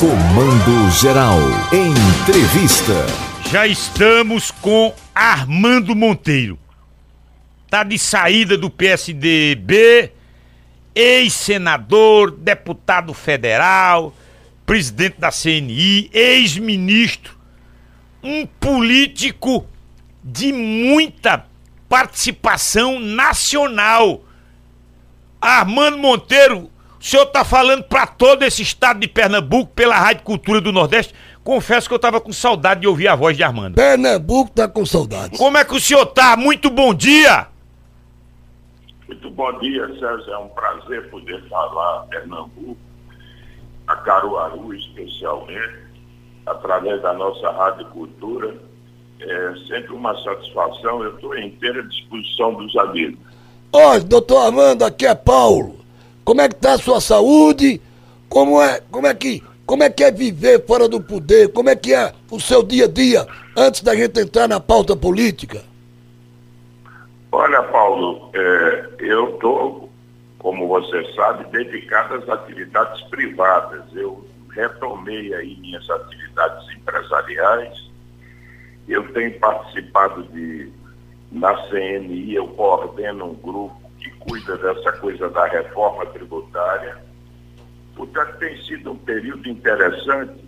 Comando Geral. Entrevista. Já estamos com Armando Monteiro. Tá de saída do PSDB, ex-senador, deputado federal, presidente da CNI, ex-ministro, um político de muita participação nacional. Armando Monteiro, o senhor está falando para todo esse estado de Pernambuco pela Rádio Cultura do Nordeste. Confesso que eu estava com saudade de ouvir a voz de Armando. Pernambuco tá com saudade. Como é que o senhor tá? Muito bom dia! Muito bom dia, Sérgio. É um prazer poder falar Pernambuco, a Caruaru especialmente, através da nossa Rádio Cultura. É sempre uma satisfação. Eu estou em inteira disposição dos amigos. Olha, doutor Armando, aqui é Paulo. Como é que tá a sua saúde? Como é, como é que, como é que é viver fora do poder? Como é que é o seu dia a dia antes da gente entrar na pauta política? Olha, Paulo, é, eu estou, como você sabe, dedicado às atividades privadas. Eu retomei aí minhas atividades empresariais. Eu tenho participado de, na CNI, eu coordeno um grupo cuida dessa coisa da reforma tributária. Portanto, tem sido um período interessante,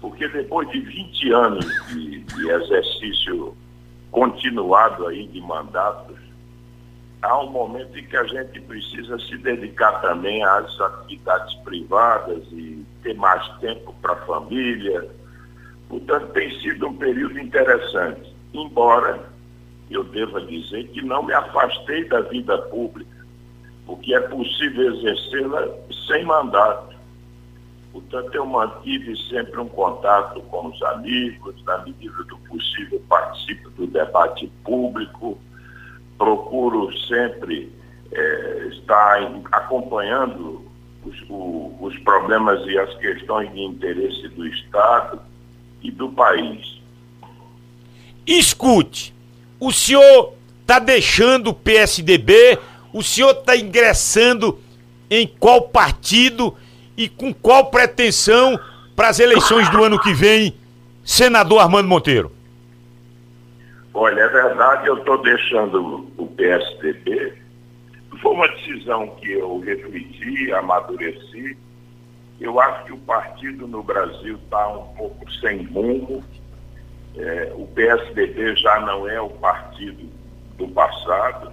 porque depois de 20 anos de, de exercício continuado aí de mandatos, há um momento em que a gente precisa se dedicar também às atividades privadas e ter mais tempo para a família. Portanto, tem sido um período interessante, embora eu deva dizer que não me afastei da vida pública, porque é possível exercê-la sem mandato. Portanto, eu mantive sempre um contato com os amigos, na medida do possível participo do debate público, procuro sempre eh, estar acompanhando os, o, os problemas e as questões de interesse do Estado e do país. Escute, o senhor está deixando o PSDB, o senhor está ingressando em qual partido e com qual pretensão para as eleições do ano que vem, senador Armando Monteiro? Olha, é verdade, eu estou deixando o PSDB. Foi uma decisão que eu refleti, amadureci. Eu acho que o partido no Brasil está um pouco sem rumo. É, o PSDB já não é o partido do passado.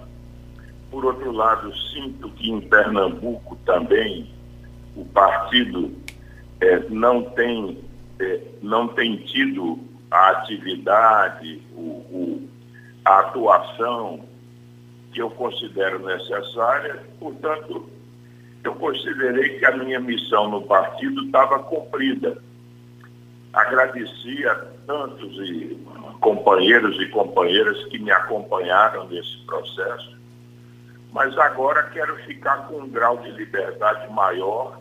Por outro lado, sinto que em Pernambuco também o partido é, não, tem, é, não tem tido a atividade, o, o, a atuação que eu considero necessária. Portanto, eu considerei que a minha missão no partido estava cumprida. Agradeci a tantos e companheiros e companheiras que me acompanharam nesse processo, mas agora quero ficar com um grau de liberdade maior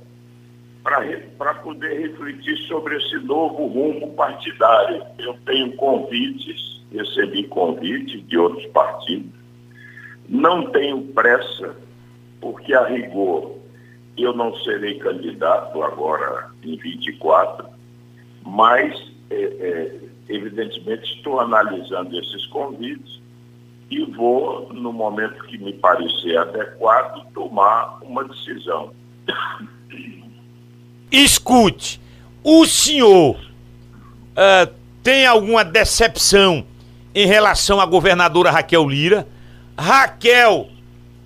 para poder refletir sobre esse novo rumo partidário. Eu tenho convites, recebi convites de outros partidos, não tenho pressa, porque a rigor eu não serei candidato agora em 24, mas é, é, evidentemente estou analisando esses convites e vou, no momento que me parecer adequado, tomar uma decisão. Escute, o senhor uh, tem alguma decepção em relação à governadora Raquel Lira? Raquel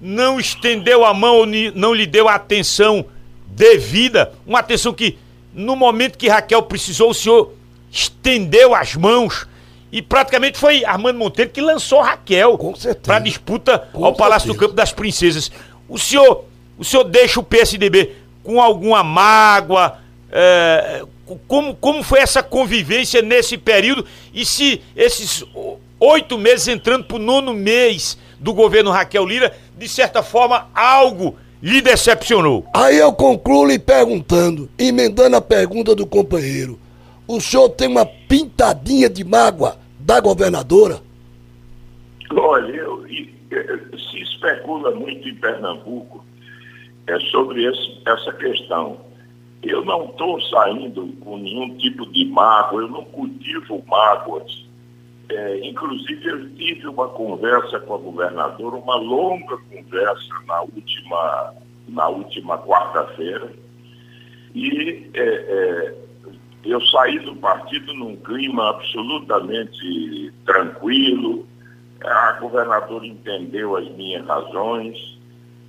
não estendeu a mão, não lhe deu a atenção devida, uma atenção que no momento que Raquel precisou, o senhor estendeu as mãos e praticamente foi Armando Monteiro que lançou Raquel para disputa Com ao Palácio do Campo das Princesas. O senhor, o senhor deixa o PSDB com alguma mágoa? É, como, como foi essa convivência nesse período? E se esses oito meses entrando para o nono mês do governo Raquel Lira, de certa forma, algo lhe decepcionou? Aí eu concluo lhe perguntando, emendando a pergunta do companheiro. O senhor tem uma pintadinha de mágoa da governadora? Olha, eu, se especula muito em Pernambuco é sobre esse, essa questão. eu não estou saindo com nenhum tipo de mágoa, eu não cultivo mágoas. É, inclusive, eu tive uma conversa com a governadora, uma longa conversa na última, na última quarta-feira, e é, é, eu saí do partido num clima absolutamente tranquilo, a governadora entendeu as minhas razões,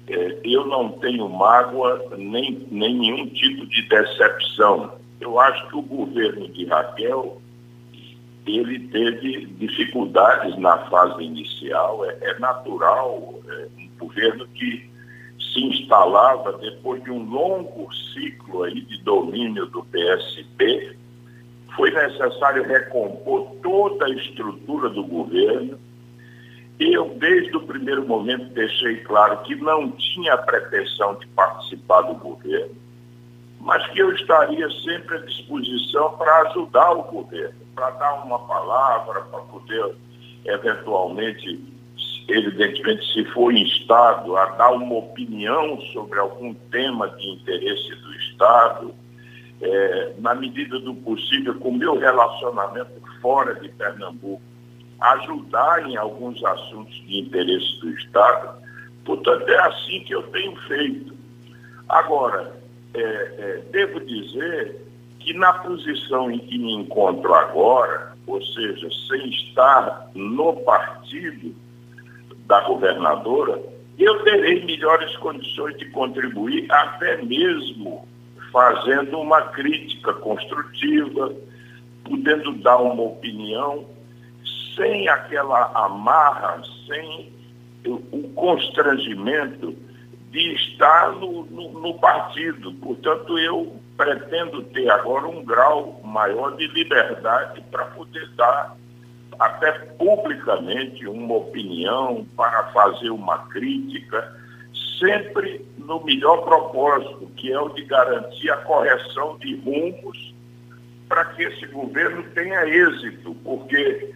é, eu não tenho mágoa nem, nem nenhum tipo de decepção. Eu acho que o governo de Raquel ele teve dificuldades na fase inicial. É, é natural é, um governo que se instalava depois de um longo ciclo aí de domínio do PSB. Foi necessário recompor toda a estrutura do governo eu, desde o primeiro momento, deixei claro que não tinha pretensão de participar do governo, mas que eu estaria sempre à disposição para ajudar o governo, para dar uma palavra, para poder, eventualmente, evidentemente, se for instado a dar uma opinião sobre algum tema de interesse do Estado, é, na medida do possível, com meu relacionamento fora de Pernambuco ajudar em alguns assuntos de interesse do Estado. Portanto, é assim que eu tenho feito. Agora, é, é, devo dizer que na posição em que me encontro agora, ou seja, sem estar no partido da governadora, eu terei melhores condições de contribuir, até mesmo fazendo uma crítica construtiva, podendo dar uma opinião sem aquela amarra, sem o constrangimento de estar no, no, no, partido. Portanto, eu pretendo ter agora um grau maior de liberdade para poder dar até publicamente uma opinião, para fazer uma crítica, sempre no melhor propósito, que é o de garantir a correção de rumos para que esse governo tenha êxito, porque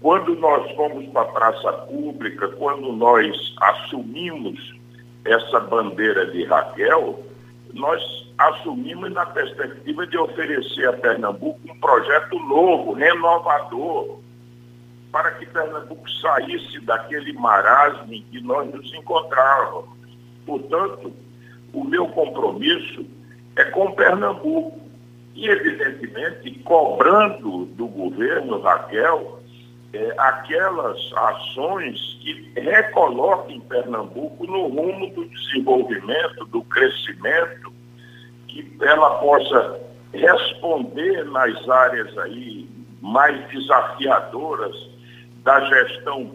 quando nós fomos para a praça pública, quando nós assumimos essa bandeira de Raquel, nós assumimos na perspectiva de oferecer a Pernambuco um projeto novo, renovador, para que Pernambuco saísse daquele marasmo em que nós nos encontrávamos. Portanto, o meu compromisso é com Pernambuco. E, evidentemente, cobrando do governo, Raquel, é, aquelas ações que recoloquem Pernambuco no rumo do desenvolvimento, do crescimento, que ela possa responder nas áreas aí mais desafiadoras da gestão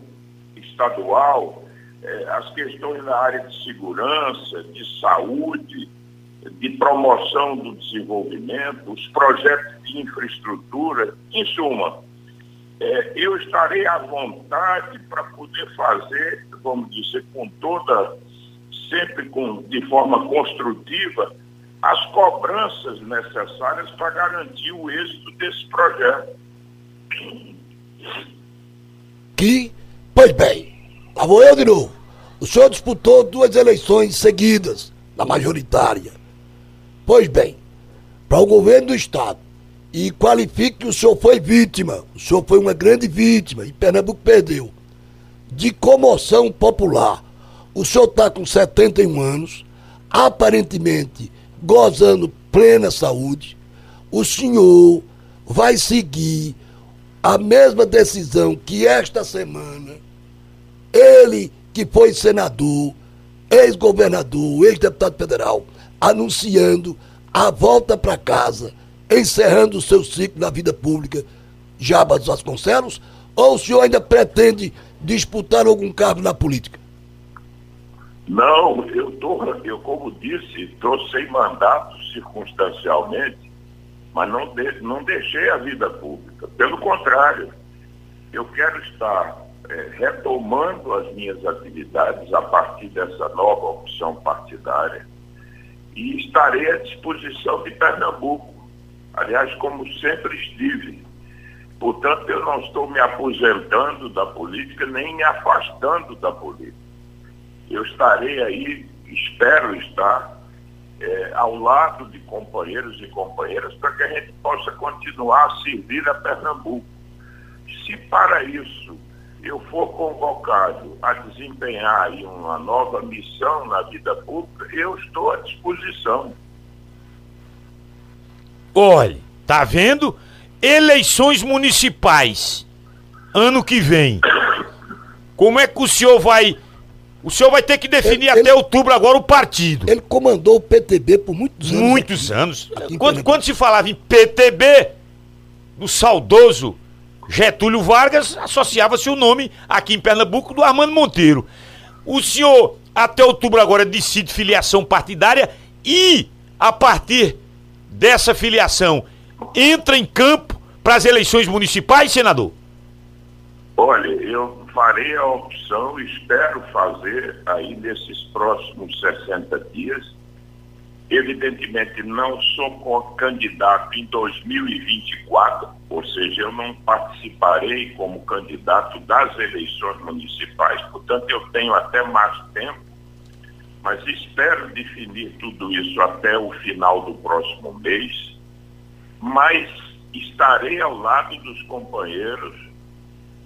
estadual, é, as questões na área de segurança, de saúde, de promoção do desenvolvimento, os projetos de infraestrutura, em suma, é, eu estarei à vontade para poder fazer, vamos dizer, com toda, sempre com, de forma construtiva, as cobranças necessárias para garantir o êxito desse projeto. Que, pois bem, lá vou eu de novo. O senhor disputou duas eleições seguidas, na majoritária. Pois bem, para o governo do Estado, e qualifique que o senhor foi vítima, o senhor foi uma grande vítima e Pernambuco perdeu, de comoção popular. O senhor está com 71 anos, aparentemente gozando plena saúde. O senhor vai seguir a mesma decisão que esta semana ele que foi senador, ex-governador, ex-deputado federal, anunciando a volta para casa encerrando o seu ciclo na vida pública, Jabas Vasconcelos, ou o senhor ainda pretende disputar algum cargo na política? Não, eu tô, eu como disse, estou sem mandato circunstancialmente, mas não, de, não deixei a vida pública. Pelo contrário, eu quero estar é, retomando as minhas atividades a partir dessa nova opção partidária e estarei à disposição de Pernambuco aliás, como sempre estive. Portanto, eu não estou me aposentando da política, nem me afastando da política. Eu estarei aí, espero estar, é, ao lado de companheiros e companheiras para que a gente possa continuar a servir a Pernambuco. Se para isso eu for convocado a desempenhar uma nova missão na vida pública, eu estou à disposição. Olha, tá vendo? Eleições municipais ano que vem. Como é que o senhor vai o senhor vai ter que definir ele, até ele, outubro agora o partido. Ele comandou o PTB por muitos anos. Muitos aqui, anos. Aqui quando, quando se falava em PTB, do saudoso Getúlio Vargas, associava-se o nome aqui em Pernambuco do Armando Monteiro. O senhor, até outubro agora, decide filiação partidária e, a partir dessa filiação, entra em campo para as eleições municipais, senador? Olha, eu farei a opção, espero fazer aí nesses próximos 60 dias. Evidentemente, não sou candidato em 2024, ou seja, eu não participarei como candidato das eleições municipais, portanto, eu tenho até mais tempo, mas espero definir tudo isso até o final do próximo mês. Mas estarei ao lado dos companheiros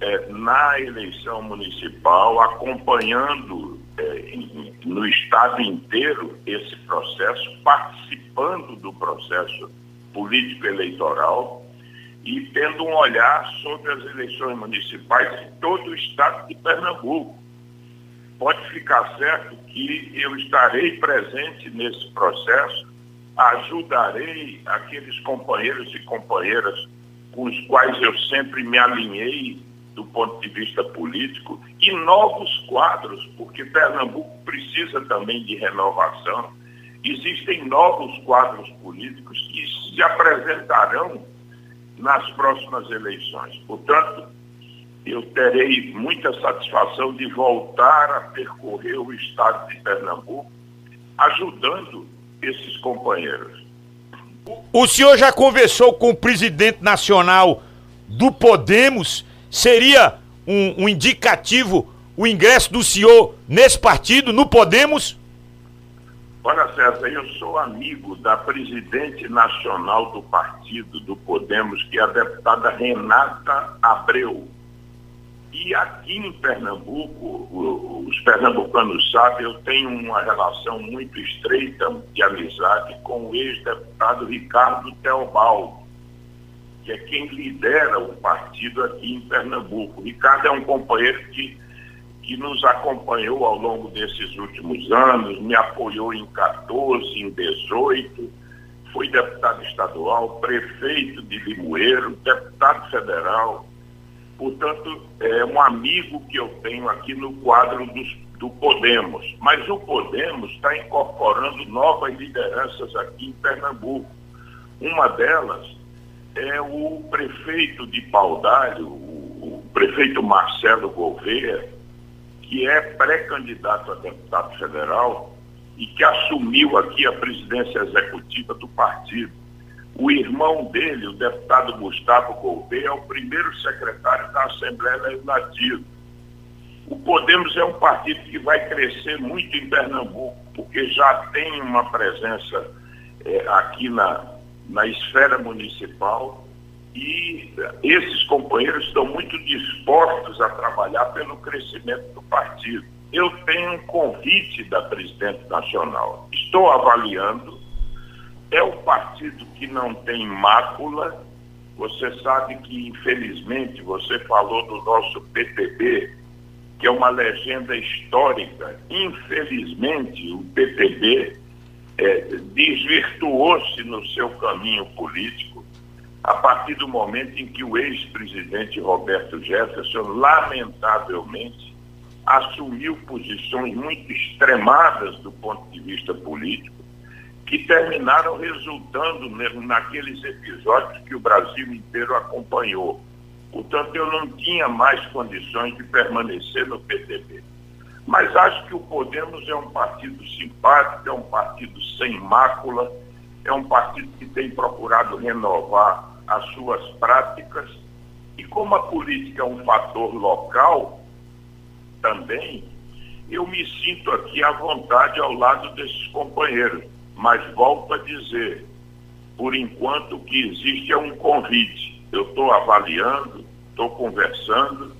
é, na eleição municipal, acompanhando é, no estado inteiro esse processo, participando do processo político-eleitoral e tendo um olhar sobre as eleições municipais em todo o estado de Pernambuco. Pode ficar certo que eu estarei presente nesse processo, ajudarei aqueles companheiros e companheiras com os quais eu sempre me alinhei do ponto de vista político e novos quadros, porque Pernambuco precisa também de renovação. Existem novos quadros políticos que se apresentarão nas próximas eleições. Portanto, eu terei muita satisfação de voltar a percorrer o estado de Pernambuco, ajudando esses companheiros. O senhor já conversou com o presidente nacional do Podemos seria um, um indicativo o ingresso do senhor nesse partido, no Podemos? Olha, César, eu sou amigo da presidente nacional do partido, do Podemos, que é a deputada Renata Abreu. E aqui em Pernambuco, os pernambucanos sabem, eu tenho uma relação muito estreita de amizade com o ex-deputado Ricardo Teobaldo que é quem lidera o partido aqui em Pernambuco. Ricardo é um companheiro que, que nos acompanhou ao longo desses últimos anos, me apoiou em 14, em 18, foi deputado estadual, prefeito de Limoeiro, deputado federal. Portanto, é um amigo que eu tenho aqui no quadro dos, do Podemos. Mas o Podemos está incorporando novas lideranças aqui em Pernambuco. Uma delas é o prefeito de Paudalho, o, prefeito Marcelo Gouveia, que é pré-candidato a deputado federal e que assumiu aqui a presidência executiva do partido. O irmão dele, o deputado Gustavo Gouveia, é o primeiro secretário da Assembleia Legislativa. O Podemos é um partido que vai crescer muito em Pernambuco, porque já tem uma presença é, aqui na, na esfera municipal e esses companheiros estão muito dispostos a trabalhar pelo crescimento do partido. Eu tenho um convite da presidente nacional. Estou avaliando. É um partido que não tem mácula. Você sabe que, infelizmente, você falou do nosso PTB, que é uma legenda histórica. Infelizmente, o PTB é, desvirtuou-se no seu caminho político a partir do momento em que o ex-presidente Roberto Jefferson, lamentavelmente, assumiu posições muito extremadas do ponto de vista político, que terminaram resultando naqueles episódios que o Brasil inteiro acompanhou. Portanto, eu não tinha mais condições de permanecer no PTB. Mas acho que o Podemos é um partido simpático, é um partido sem mácula, é um partido que tem procurado renovar as suas práticas. E como a política é um fator local também, eu me sinto aqui à vontade ao lado desses companheiros. Mas volto a dizer, por enquanto o que existe é um convite. Eu estou avaliando, estou conversando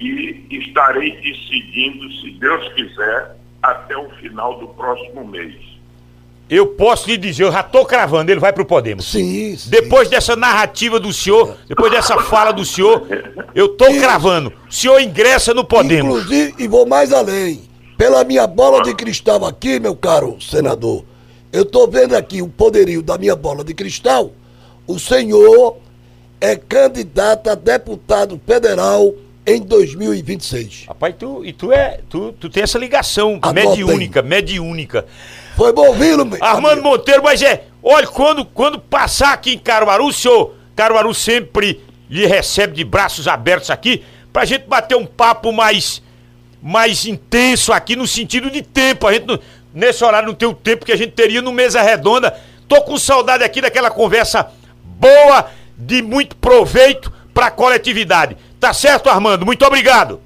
e estarei decidindo, se Deus quiser, até o final do próximo mês. Eu posso lhe dizer, eu já tô cravando, ele vai pro Podemos. Sim, sim. Depois dessa narrativa do senhor, depois dessa fala do senhor, eu Isso. cravando. O senhor ingressa no Podemos. Inclusive, e vou mais além. Pela minha bola de cristal aqui, meu caro senador, eu tô vendo aqui o poderio da minha bola de cristal. O senhor é candidato a deputado federal em 2026. Rapaz, tu, e tu é. Tu, tu tem essa ligação Anotem. mediúnica, mediúnica. Foi bom ouvi-lo, Armando amigo. Monteiro, mas é. Olha, quando, quando passar aqui em Caruaru, o senhor, Caruaru sempre lhe recebe de braços abertos aqui, pra gente bater um papo mais, mais intenso aqui, no sentido de tempo. A gente, não- nesse horário, não tem o tempo que a gente teria no Mesa Redonda. Tô com saudade aqui daquela conversa boa, de muito proveito pra coletividade. Tá certo, Armando? Muito obrigado.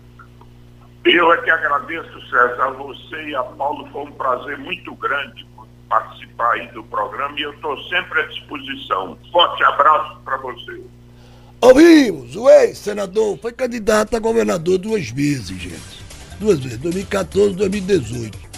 Eu é que agradeço, César, a você e a Paulo. Foi um prazer muito grande participar aí do programa e eu estou sempre à disposição. Forte abraço para você. Ouvimos, o ex-senador foi candidato a governador duas vezes, gente. Duas vezes, 2014 e 2018.